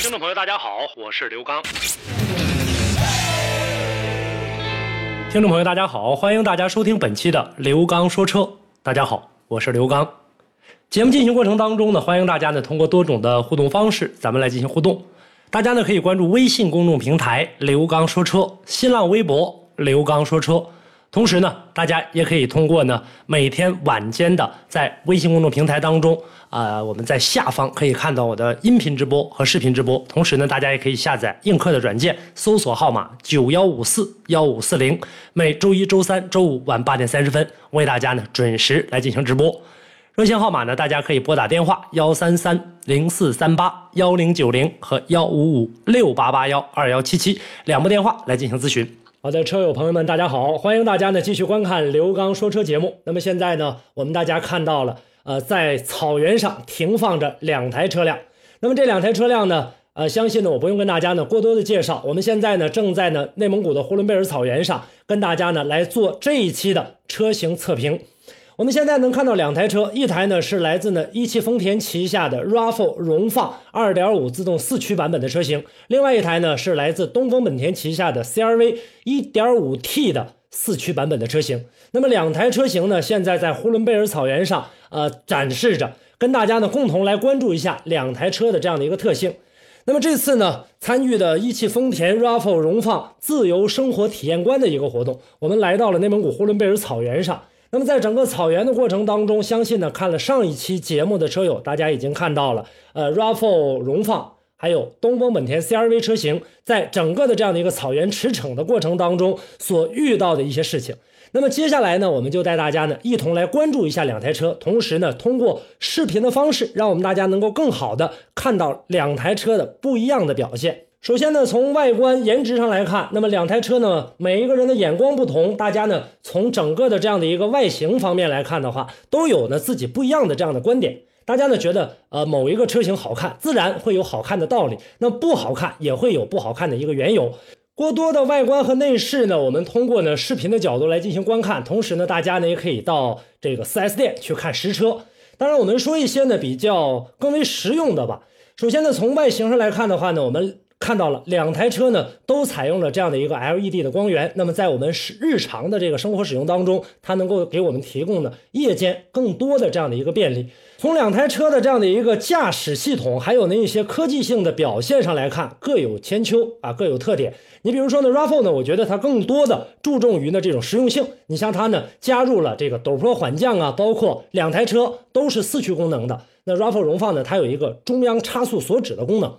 听众朋友，大家好，我是刘刚。听众朋友，大家好，欢迎大家收听本期的刘刚说车。大家好，我是刘刚。节目进行过程当中呢，欢迎大家呢通过多种的互动方式，咱们来进行互动。大家呢可以关注微信公众平台“刘刚说车”，新浪微博“刘刚说车”。同时呢，大家也可以通过呢每天晚间的在微信公众平台当中，啊，我们在下方可以看到我的音频直播和视频直播。同时呢，大家也可以下载映客的软件，搜索号码九幺五四幺五四零，每周一周三周五晚八点三十分为大家呢准时来进行直播。热线号码呢，大家可以拨打电话幺三三零四三八幺零九零和幺五五六八八幺二幺七七两部电话来进行咨询。好的，车友朋友们，大家好，欢迎大家呢继续观看刘刚说车节目。那么现在呢，我们大家看到了，呃，在草原上停放着两台车辆。那么这两台车辆呢，呃，相信呢，我不用跟大家呢过多的介绍。我们现在呢，正在呢内蒙古的呼伦贝尔草原上，跟大家呢来做这一期的车型测评。我们现在能看到两台车，一台呢是来自呢一汽丰田旗下的 RAV4 荣放2.5自动四驱版本的车型，另外一台呢是来自东风本田旗下的 CRV 1.5T 的四驱版本的车型。那么两台车型呢，现在在呼伦贝尔草原上，呃，展示着，跟大家呢共同来关注一下两台车的这样的一个特性。那么这次呢，参与的一汽丰田 RAV4 荣放自由生活体验官的一个活动，我们来到了内蒙古呼伦贝尔草原上。那么，在整个草原的过程当中，相信呢，看了上一期节目的车友，大家已经看到了，呃，RAV4 荣放还有东风本田 CRV 车型，在整个的这样的一个草原驰骋的过程当中所遇到的一些事情。那么接下来呢，我们就带大家呢一同来关注一下两台车，同时呢，通过视频的方式，让我们大家能够更好的看到两台车的不一样的表现。首先呢，从外观颜值上来看，那么两台车呢，每一个人的眼光不同，大家呢从整个的这样的一个外形方面来看的话，都有呢自己不一样的这样的观点。大家呢觉得，呃，某一个车型好看，自然会有好看的道理；那不好看，也会有不好看的一个缘由。过多的外观和内饰呢，我们通过呢视频的角度来进行观看，同时呢，大家呢也可以到这个 4S 店去看实车。当然，我们说一些呢比较更为实用的吧。首先呢，从外形上来看的话呢，我们。看到了两台车呢，都采用了这样的一个 LED 的光源。那么在我们是日常的这个生活使用当中，它能够给我们提供呢夜间更多的这样的一个便利。从两台车的这样的一个驾驶系统，还有呢一些科技性的表现上来看，各有千秋啊，各有特点。你比如说呢，RAV4 呢，我觉得它更多的注重于呢这种实用性。你像它呢加入了这个陡坡缓降啊，包括两台车都是四驱功能的。那 RAV4 荣放呢，它有一个中央差速锁止的功能。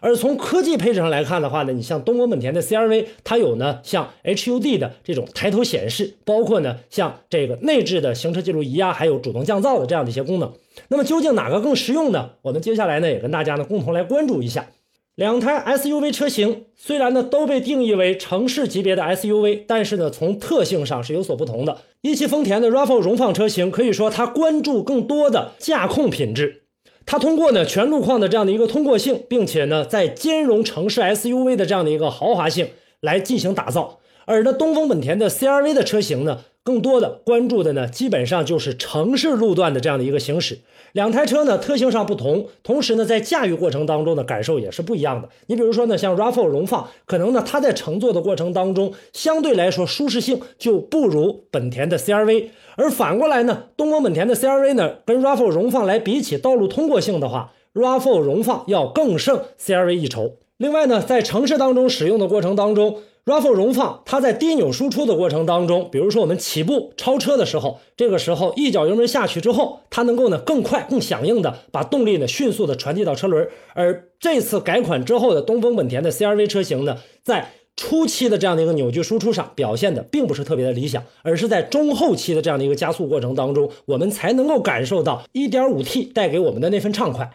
而从科技配置上来看的话呢，你像东风本田的 CRV，它有呢像 HUD 的这种抬头显示，包括呢像这个内置的行车记录仪啊，还有主动降噪的这样的一些功能。那么究竟哪个更实用呢？我们接下来呢也跟大家呢共同来关注一下。两台 SUV 车型虽然呢都被定义为城市级别的 SUV，但是呢从特性上是有所不同的。一汽丰田的 RAV4 荣放车型可以说它关注更多的驾控品质。它通过呢全路况的这样的一个通过性，并且呢在兼容城市 SUV 的这样的一个豪华性来进行打造，而呢东风本田的 CRV 的车型呢。更多的关注的呢，基本上就是城市路段的这样的一个行驶。两台车呢，特性上不同，同时呢，在驾驭过程当中的感受也是不一样的。你比如说呢，像 RAV4 荣放，可能呢，它在乘坐的过程当中，相对来说舒适性就不如本田的 CRV。而反过来呢，东风本田的 CRV 呢，跟 RAV4 荣放来比起道路通过性的话，RAV4 荣放要更胜 CRV 一筹。另外呢，在城市当中使用的过程当中，RAV4 荣放，它在低扭输出的过程当中，比如说我们起步超车的时候，这个时候一脚油门下去之后，它能够呢更快、更响应的把动力呢迅速的传递到车轮。而这次改款之后的东风本田的 CRV 车型呢，在初期的这样的一个扭矩输出上表现的并不是特别的理想，而是在中后期的这样的一个加速过程当中，我们才能够感受到 1.5T 带给我们的那份畅快。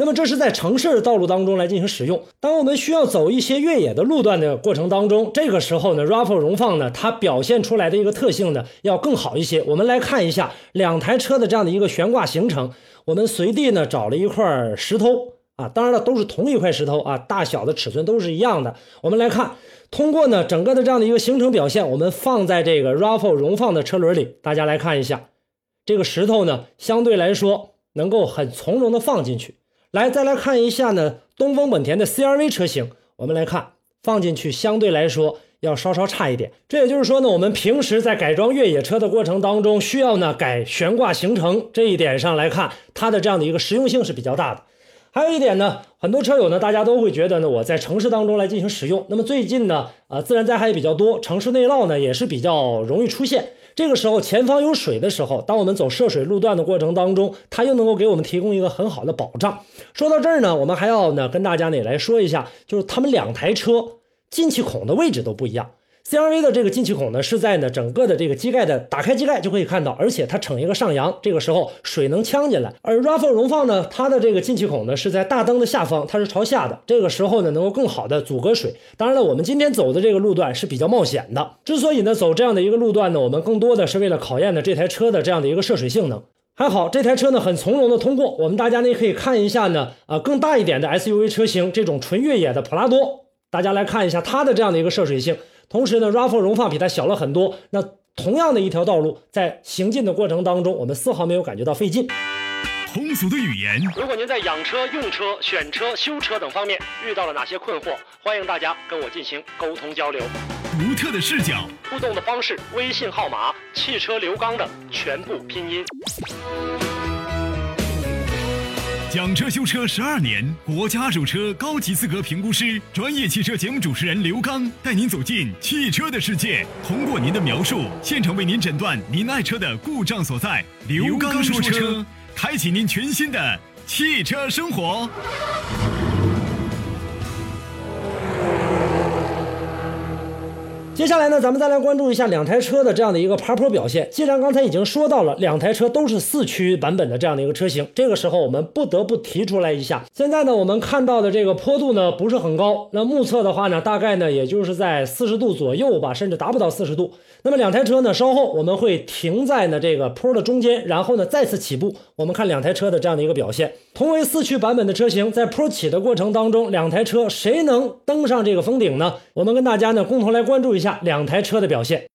那么这是在城市道路当中来进行使用。当我们需要走一些越野的路段的过程当中，这个时候呢，RAV4 荣放呢，它表现出来的一个特性呢，要更好一些。我们来看一下两台车的这样的一个悬挂行程。我们随地呢找了一块石头啊，当然了，都是同一块石头啊，大小的尺寸都是一样的。我们来看，通过呢整个的这样的一个行程表现，我们放在这个 RAV4 荣放的车轮里，大家来看一下。这个石头呢，相对来说能够很从容的放进去。来，再来看一下呢，东风本田的 CRV 车型，我们来看放进去相对来说要稍稍差一点。这也就是说呢，我们平时在改装越野车的过程当中，需要呢改悬挂行程这一点上来看，它的这样的一个实用性是比较大的。还有一点呢，很多车友呢，大家都会觉得呢，我在城市当中来进行使用。那么最近呢，啊，自然灾害也比较多，城市内涝呢也是比较容易出现。这个时候前方有水的时候，当我们走涉水路段的过程当中，它又能够给我们提供一个很好的保障。说到这儿呢，我们还要呢跟大家呢也来说一下，就是他们两台车进气孔的位置都不一样。CRV 的这个进气孔呢，是在呢整个的这个机盖的打开机盖就可以看到，而且它呈一个上扬，这个时候水能呛进来。而 RAV4 荣放呢，它的这个进气孔呢是在大灯的下方，它是朝下的，这个时候呢能够更好的阻隔水。当然了，我们今天走的这个路段是比较冒险的，之所以呢走这样的一个路段呢，我们更多的是为了考验呢这台车的这样的一个涉水性能。还好这台车呢很从容的通过，我们大家呢可以看一下呢呃更大一点的 SUV 车型，这种纯越野的普拉多，大家来看一下它的这样的一个涉水性。同时呢，RAV4 荣放比它小了很多。那同样的一条道路，在行进的过程当中，我们丝毫没有感觉到费劲。通俗的语言。如果您在养车、用车、选车、修车等方面遇到了哪些困惑，欢迎大家跟我进行沟通交流。独特的视角。互动的方式：微信号码“汽车刘刚”的全部拼音。讲车修车十二年，国家二手车高级资格评估师，专业汽车节目主持人刘刚带您走进汽车的世界，通过您的描述，现场为您诊断您爱车的故障所在。刘刚说车，开启您全新的汽车生活。接下来呢，咱们再来关注一下两台车的这样的一个爬坡表现。既然刚才已经说到了两台车都是四驱版本的这样的一个车型，这个时候我们不得不提出来一下。现在呢，我们看到的这个坡度呢不是很高，那目测的话呢，大概呢也就是在四十度左右吧，甚至达不到四十度。那么两台车呢，稍后我们会停在呢这个坡的中间，然后呢再次起步。我们看两台车的这样的一个表现。同为四驱版本的车型，在坡起的过程当中，两台车谁能登上这个峰顶呢？我们跟大家呢共同来关注一下两台车的表现。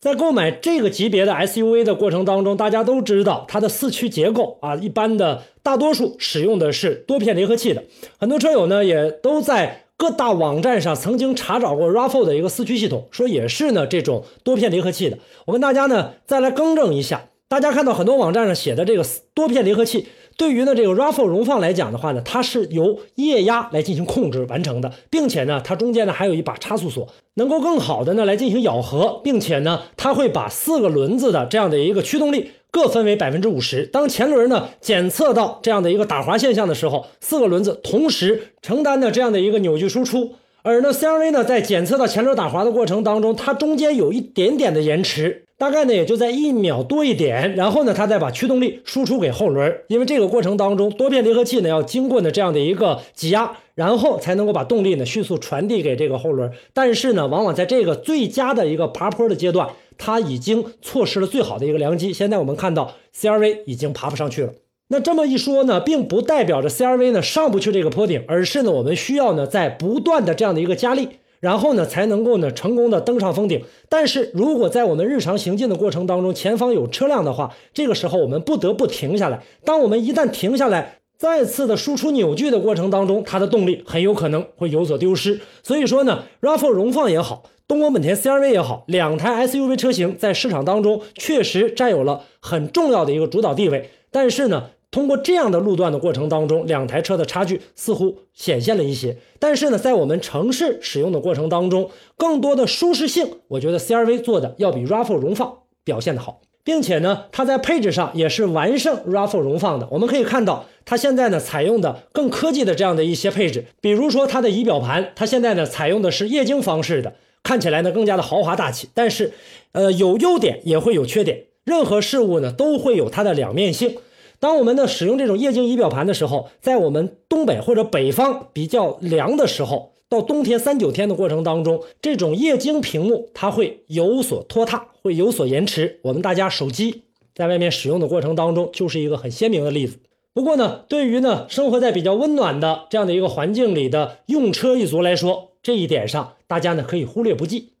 在购买这个级别的 SUV 的过程当中，大家都知道它的四驱结构啊，一般的大多数使用的是多片离合器的。很多车友呢也都在各大网站上曾经查找过 RAV4 的一个四驱系统，说也是呢这种多片离合器的。我跟大家呢再来更正一下，大家看到很多网站上写的这个多片离合器。对于呢这个 RAV4 荣放来讲的话呢，它是由液压来进行控制完成的，并且呢它中间呢还有一把差速锁，能够更好的呢来进行咬合，并且呢它会把四个轮子的这样的一个驱动力各分为百分之五十。当前轮呢检测到这样的一个打滑现象的时候，四个轮子同时承担的这样的一个扭矩输出。而呢 CRV 呢在检测到前轮打滑的过程当中，它中间有一点点的延迟。大概呢也就在一秒多一点，然后呢，它再把驱动力输出给后轮，因为这个过程当中多片离合器呢要经过呢这样的一个挤压，然后才能够把动力呢迅速传递给这个后轮。但是呢，往往在这个最佳的一个爬坡的阶段，它已经错失了最好的一个良机。现在我们看到 CRV 已经爬不上去了。那这么一说呢，并不代表着 CRV 呢上不去这个坡顶，而是呢我们需要呢在不断的这样的一个加力。然后呢，才能够呢成功的登上峰顶。但是如果在我们日常行进的过程当中，前方有车辆的话，这个时候我们不得不停下来。当我们一旦停下来，再次的输出扭矩的过程当中，它的动力很有可能会有所丢失。所以说呢，RAV4 荣放也好，东风本田 CRV 也好，两台 SUV 车型在市场当中确实占有了很重要的一个主导地位。但是呢，通过这样的路段的过程当中，两台车的差距似乎显现了一些。但是呢，在我们城市使用的过程当中，更多的舒适性，我觉得 CRV 做的要比 RAV4 荣放表现的好，并且呢，它在配置上也是完胜 RAV4 荣放的。我们可以看到，它现在呢采用的更科技的这样的一些配置，比如说它的仪表盘，它现在呢采用的是液晶方式的，看起来呢更加的豪华大气。但是，呃，有优点也会有缺点，任何事物呢都会有它的两面性。当我们呢使用这种液晶仪表盘的时候，在我们东北或者北方比较凉的时候，到冬天三九天的过程当中，这种液晶屏幕它会有所拖沓，会有所延迟。我们大家手机在外面使用的过程当中，就是一个很鲜明的例子。不过呢，对于呢生活在比较温暖的这样的一个环境里的用车一族来说，这一点上大家呢可以忽略不计。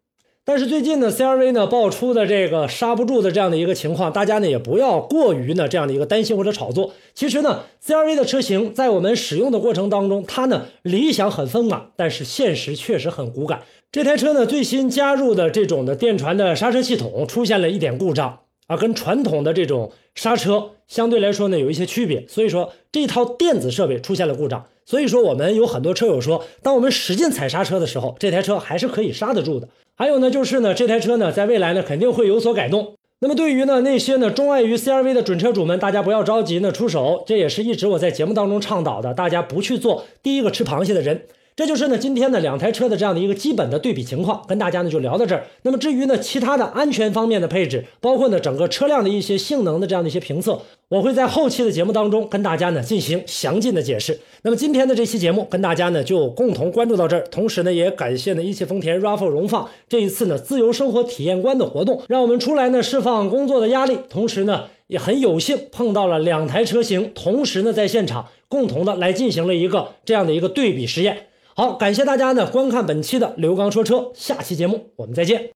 但是最近呢，CRV 呢爆出的这个刹不住的这样的一个情况，大家呢也不要过于呢这样的一个担心或者炒作。其实呢，CRV 的车型在我们使用的过程当中，它呢理想很丰满，但是现实确实很骨感。这台车呢最新加入的这种的电传的刹车系统出现了一点故障啊，跟传统的这种刹车相对来说呢有一些区别，所以说这套电子设备出现了故障。所以说我们有很多车友说，当我们使劲踩刹车的时候，这台车还是可以刹得住的。还有呢，就是呢，这台车呢，在未来呢，肯定会有所改动。那么，对于呢那些呢钟爱于 CRV 的准车主们，大家不要着急呢出手，这也是一直我在节目当中倡导的，大家不去做第一个吃螃蟹的人。这就是呢今天呢两台车的这样的一个基本的对比情况，跟大家呢就聊到这儿。那么至于呢其他的安全方面的配置，包括呢整个车辆的一些性能的这样的一些评测，我会在后期的节目当中跟大家呢进行详尽的解释。那么今天的这期节目跟大家呢就共同关注到这儿，同时呢也感谢呢一汽丰田 RAV4 荣放这一次呢自由生活体验官的活动，让我们出来呢释放工作的压力，同时呢也很有幸碰到了两台车型，同时呢在现场共同的来进行了一个这样的一个对比实验。好，感谢大家呢观看本期的刘刚说车，下期节目我们再见。